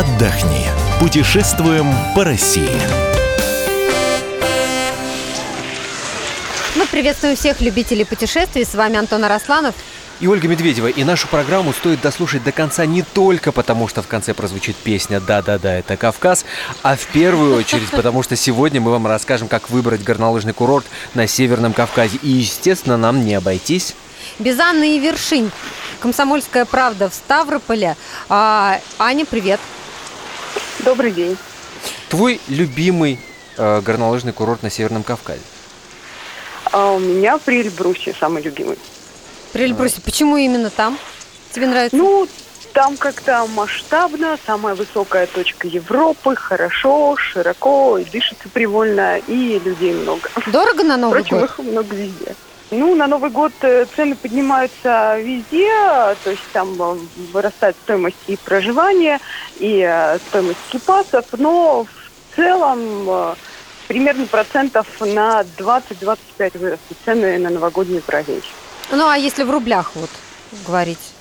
отдохни. Путешествуем по России. Мы приветствуем всех любителей путешествий. С вами Антон Арасланов. И Ольга Медведева. И нашу программу стоит дослушать до конца не только потому, что в конце прозвучит песня «Да-да-да, это Кавказ», а в первую очередь потому, что сегодня мы вам расскажем, как выбрать горнолыжный курорт на Северном Кавказе. И, естественно, нам не обойтись без Анны и вершин. Комсомольская правда в Ставрополе. А, Аня, привет. Добрый день. Твой любимый э, горнолыжный курорт на Северном Кавказе? А у меня при Эльбрусе самый любимый. При Эльбрусе. Почему именно там? Тебе нравится? Ну, там как-то масштабно, самая высокая точка Европы, хорошо, широко, и дышится привольно, и людей много. Дорого на Новый Впрочем, год? их много везде. Ну, на Новый год э, цены поднимаются везде, то есть там э, вырастает стоимость и проживания, и э, стоимость кипасов, но в целом примерно процентов на 20-25 выросли цены на новогодние праздники. Ну, а если в рублях вот говорить?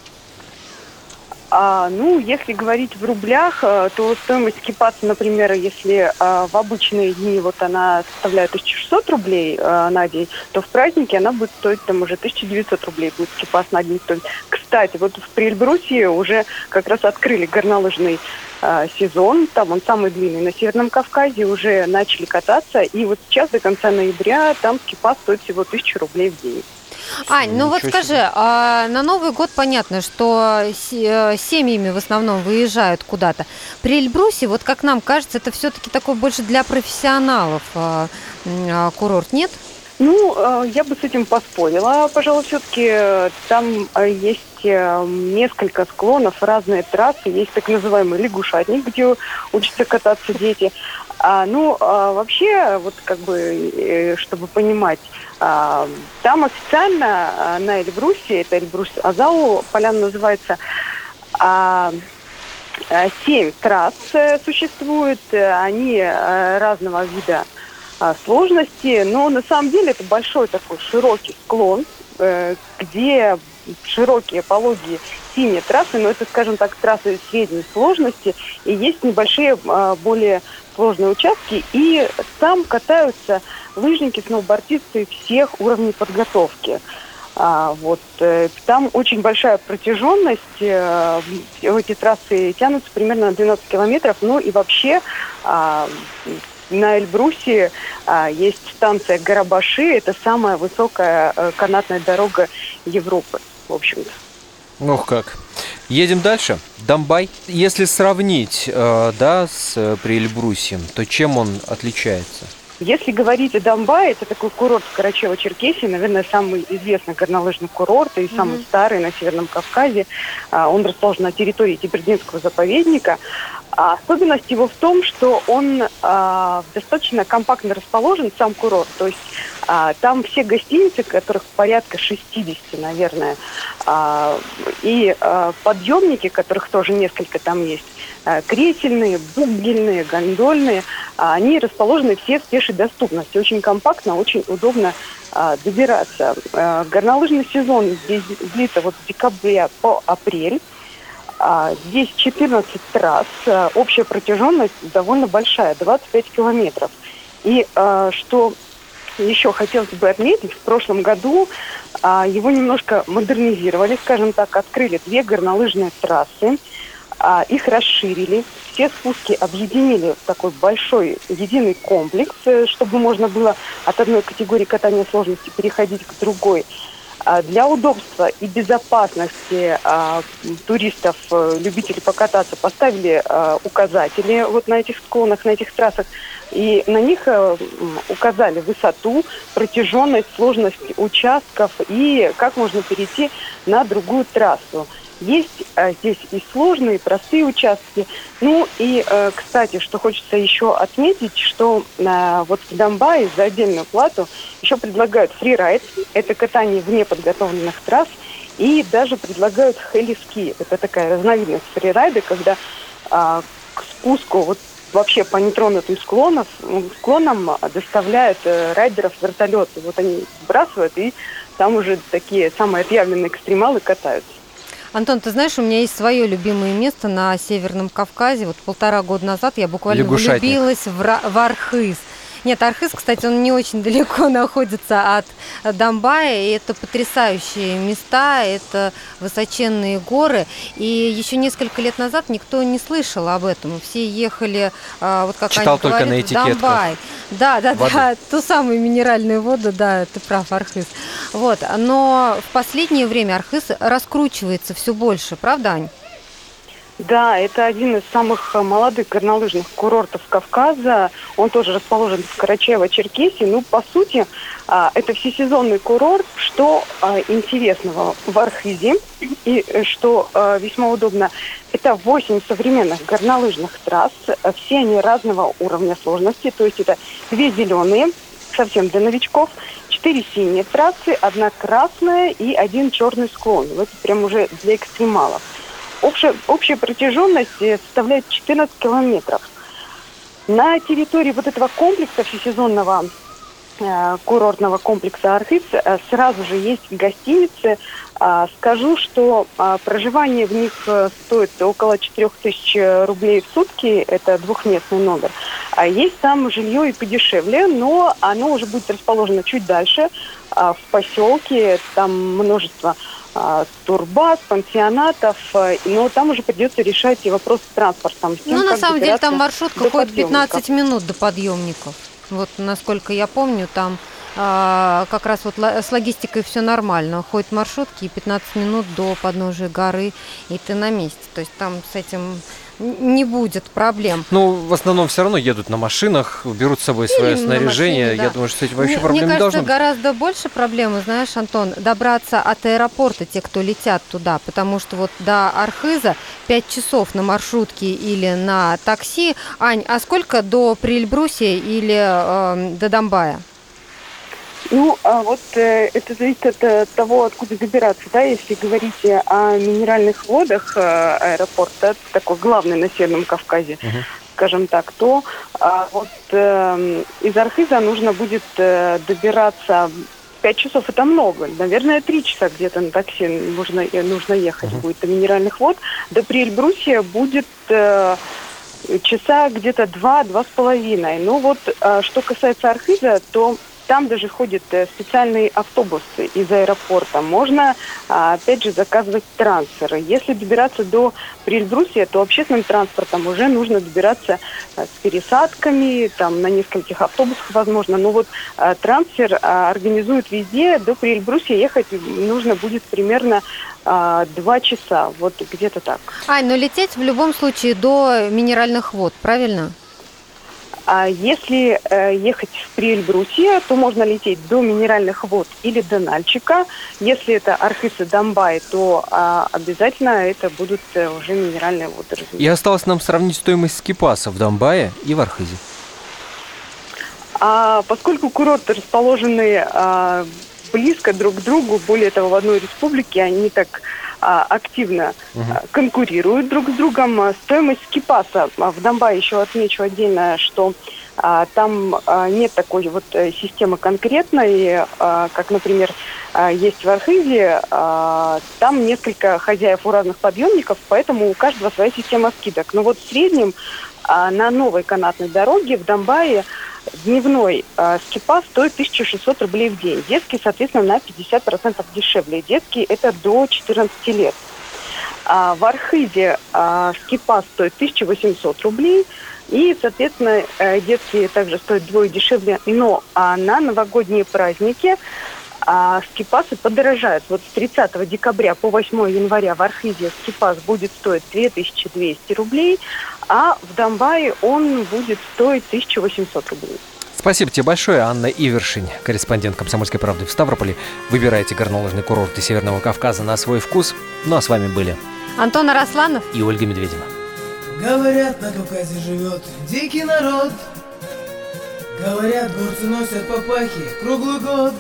А, ну, если говорить в рублях, э, то стоимость кипаса, например, если а, в обычные дни вот она составляет 1600 рублей а, на день, то в праздники она будет стоить там уже 1900 рублей будет кипас на день стоить. Кстати, вот в Прельбрусе уже как раз открыли горнолыжный а, сезон, там он самый длинный на Северном Кавказе, уже начали кататься, и вот сейчас до конца ноября там скипас стоит всего 1000 рублей в день. Ань, ну вот скажи, а на Новый год понятно, что э, семьями в основном выезжают куда-то. При Эльбрусе, вот как нам кажется, это все-таки такой больше для профессионалов а, а, курорт, нет? Ну, э, я бы с этим поспорила. Пожалуй, все-таки э, там есть несколько склонов, разные трассы. Есть так называемый лягушатник, где учатся кататься дети. А, ну, а, вообще, вот как бы, чтобы понимать, а, там официально а, на Эльбрусе, это Эльбрус Азау, поляна называется, а, семь трасс э, существует, они э, разного вида сложности, но на самом деле это большой такой широкий склон, э, где широкие пологие синие трассы, но это, скажем так, трассы средней сложности, и есть небольшие более сложные участки, и там катаются лыжники, сноубордисты всех уровней подготовки. А, вот, э, там очень большая протяженность, э, эти трассы тянутся примерно на 12 километров, ну и вообще а, на Эльбрусе а, есть станция Гарабаши, это самая высокая а, канатная дорога Европы, в общем-то. Ох как. Едем дальше. Домбай. Если сравнить, э, да, с э, Приэльбрусьем, то чем он отличается? Если говорить о Донбае, это такой курорт в Карачево-Черкесии, наверное, самый известный горнолыжный курорт и самый mm-hmm. старый на Северном Кавказе. А, он расположен на территории Тибердинского заповедника. А особенность его в том, что он а, достаточно компактно расположен, сам курорт. То есть а, там все гостиницы, которых порядка 60, наверное, а, и а, подъемники, которых тоже несколько там есть, кресельные, бугельные, гондольные, а, они расположены все в пешей доступности. Очень компактно, очень удобно а, добираться. А, горнолыжный сезон здесь длится вот с декабря по апрель. А, здесь 14 трасс, а, общая протяженность довольно большая, 25 километров. И что еще хотелось бы отметить, в прошлом году его немножко модернизировали, скажем так, открыли две горнолыжные трассы, а, их расширили, все спуски объединили в такой большой единый комплекс, э, чтобы можно было от одной категории катания сложности переходить к другой. А для удобства и безопасности а, туристов, э, любителей покататься, поставили а, указатели вот на этих склонах, на этих трассах, и на них а, указали высоту, протяженность, сложность участков и как можно перейти на другую трассу. Есть а, здесь и сложные, и простые участки. Ну и, а, кстати, что хочется еще отметить, что а, вот в Донбайе за отдельную плату еще предлагают фрирайд, это катание вне подготовленных трасс, и даже предлагают хелиски. Это такая разновидность фрирайда, когда а, к спуску вот вообще по нетронутым склонам, склонам доставляют э, райдеров вертолеты. Вот они сбрасывают, и там уже такие самые отъявленные экстремалы катаются. Антон, ты знаешь, у меня есть свое любимое место на Северном Кавказе. Вот полтора года назад я буквально влюбилась в, в Архыз. Нет, Архыз, кстати, он не очень далеко находится от Донбая, и это потрясающие места, это высоченные горы. И еще несколько лет назад никто не слышал об этом. Все ехали, а, вот как Читал они только на говорят, в этикетках Донбай. Да, да, воды. да, ту самую минеральную воду, да, ты прав, Архыз. Вот, но в последнее время Архыз раскручивается все больше, правда, Ань? Да, это один из самых э, молодых горнолыжных курортов Кавказа. Он тоже расположен в Карачаево-Черкесии. Ну, по сути, а, это всесезонный курорт. Что а, интересного в Архизе и э, что а, весьма удобно, это 8 современных горнолыжных трасс. Все они разного уровня сложности. То есть это две зеленые, совсем для новичков, четыре синие трассы, одна красная и один черный склон. Вот прям уже для экстремалов. Общая, общая протяженность э, составляет 14 километров. На территории вот этого комплекса всесезонного э, курортного комплекса Архиз э, сразу же есть гостиницы. А, Скажу, что а, проживание в них э, стоит около 4000 рублей в сутки. Это двухместный номер. А есть там жилье и подешевле, но оно уже будет расположено чуть дальше, а, в поселке. Там множество турбаз, пансионатов, э, но там уже придется решать и вопрос с транспортом. с тем, Ну, на самом деле, там маршрутка до ходит подъемников. 15 минут до подъемников. Вот, насколько я помню, там а, как раз вот с логистикой все нормально. Ходят маршрутки и 15 минут до подножия горы, и ты на месте. То есть там с этим не будет проблем. Ну, в основном все равно едут на машинах, берут с собой свое Или на снаряжение. машине, да. Я думаю, что с этим вообще Мне- проблем Мне не кажется, должно быть. гораздо больше проблемы, знаешь, Антон, добраться от аэропорта, те, кто летят туда, потому что вот до Архиза 5 часов на маршрутке или на такси. Ань, а сколько до Прильбрусия или эм, до Донбая? Ну, а вот э, это зависит от э, того, откуда добираться, да, если говорить о минеральных водах э, аэропорта, такой главный на Северном Кавказе, Мгм. скажем так, то а, вот э, из Архиза нужно будет э, добираться Пять часов это много. Наверное, три часа где-то на такси нужно, э, нужно ехать Мгм. будет до минеральных вод. До Приэльбрусия будет э, часа где-то два-два с половиной. Ну вот, э, что касается Архиза, то там даже ходят э, специальные автобусы из аэропорта. Можно, а, опять же, заказывать трансферы. Если добираться до Приэльбрусия, то общественным транспортом уже нужно добираться э, с пересадками, там на нескольких автобусах возможно. Но вот э, трансфер а, организуют везде. До Приэльбрусия ехать нужно будет примерно а, два часа. Вот где-то так. Ань, но лететь в любом случае до минеральных вод, правильно? А если э, ехать в Приэльбрусье, то можно лететь до Минеральных вод или до Нальчика. Если это Архыз и Донбай, то а, обязательно это будут э, уже минеральные воды. И осталось нам сравнить стоимость скипаса в Донбае и в Архизе. А поскольку курорты расположены а, близко друг к другу, более того, в одной республике, они так активно Мгм. а, конкурируют друг с другом. А, Стоимость скипаса а, в Донбайе еще отмечу отдельно, что а, там а, нет такой вот э, системы конкретной, а, как, например, а, есть в Архизе. А, Там несколько хозяев у разных подъемников, поэтому у каждого своя система скидок. Но вот в среднем а, на новой канатной дороге в Донбайе дневной э, скипас стоит 1600 рублей в день. Детский, соответственно, на 50% дешевле. Детский это до 14 лет. А в Архизе а, скипас стоит 1800 рублей. И, соответственно, э, детские также стоят вдвое дешевле. Но а, на новогодние праздники а, скипасы подорожают. Вот с 30 декабря по 8 января в Архизе скипас будет стоить 2200 рублей, а в Донбайе он будет стоить 1800 рублей. Спасибо тебе большое, Анна Ивершин, корреспондент «Комсомольской правды» в Ставрополе. Выбирайте горнолыжные курорты Северного Кавказа на свой вкус. Ну а с вами были Антон Арасланов? и Ольга Медведева. Говорят, на Кавказе живет дикий народ Говорят, горцы носят папахи круглый год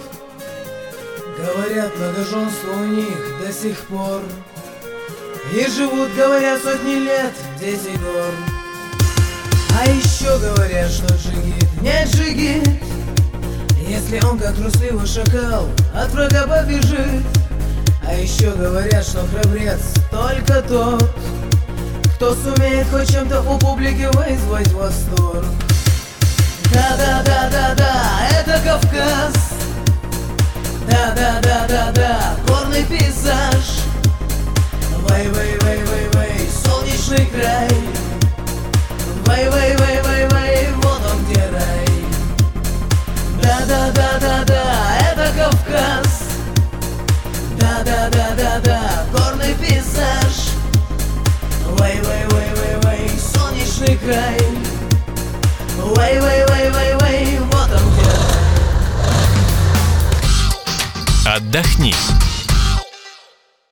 Говорят, многоженство у них до сих пор и живут, говорят, сотни лет здесь и гор. А еще говорят, что джигит не джигит Если он, как трусливый шакал, от врага побежит. А еще говорят, что храбрец только тот Кто сумеет хоть чем-то у публики вызвать восторг. Да-да-да-да-да, это Кавказ. Да-да-да-да-да, горный пейзаж. Вей, вей, вей, вей, вей, солнечный край Вей, вей, вей, вей, вей, вот он где рай Да-да-да-да-да, это Кавказ Да-да-да-да-да, горный пейзаж Вей, вей, вей, вей, вей, солнечный край Вей, вей, вей, вей, вей, вот он где рай Отдохни.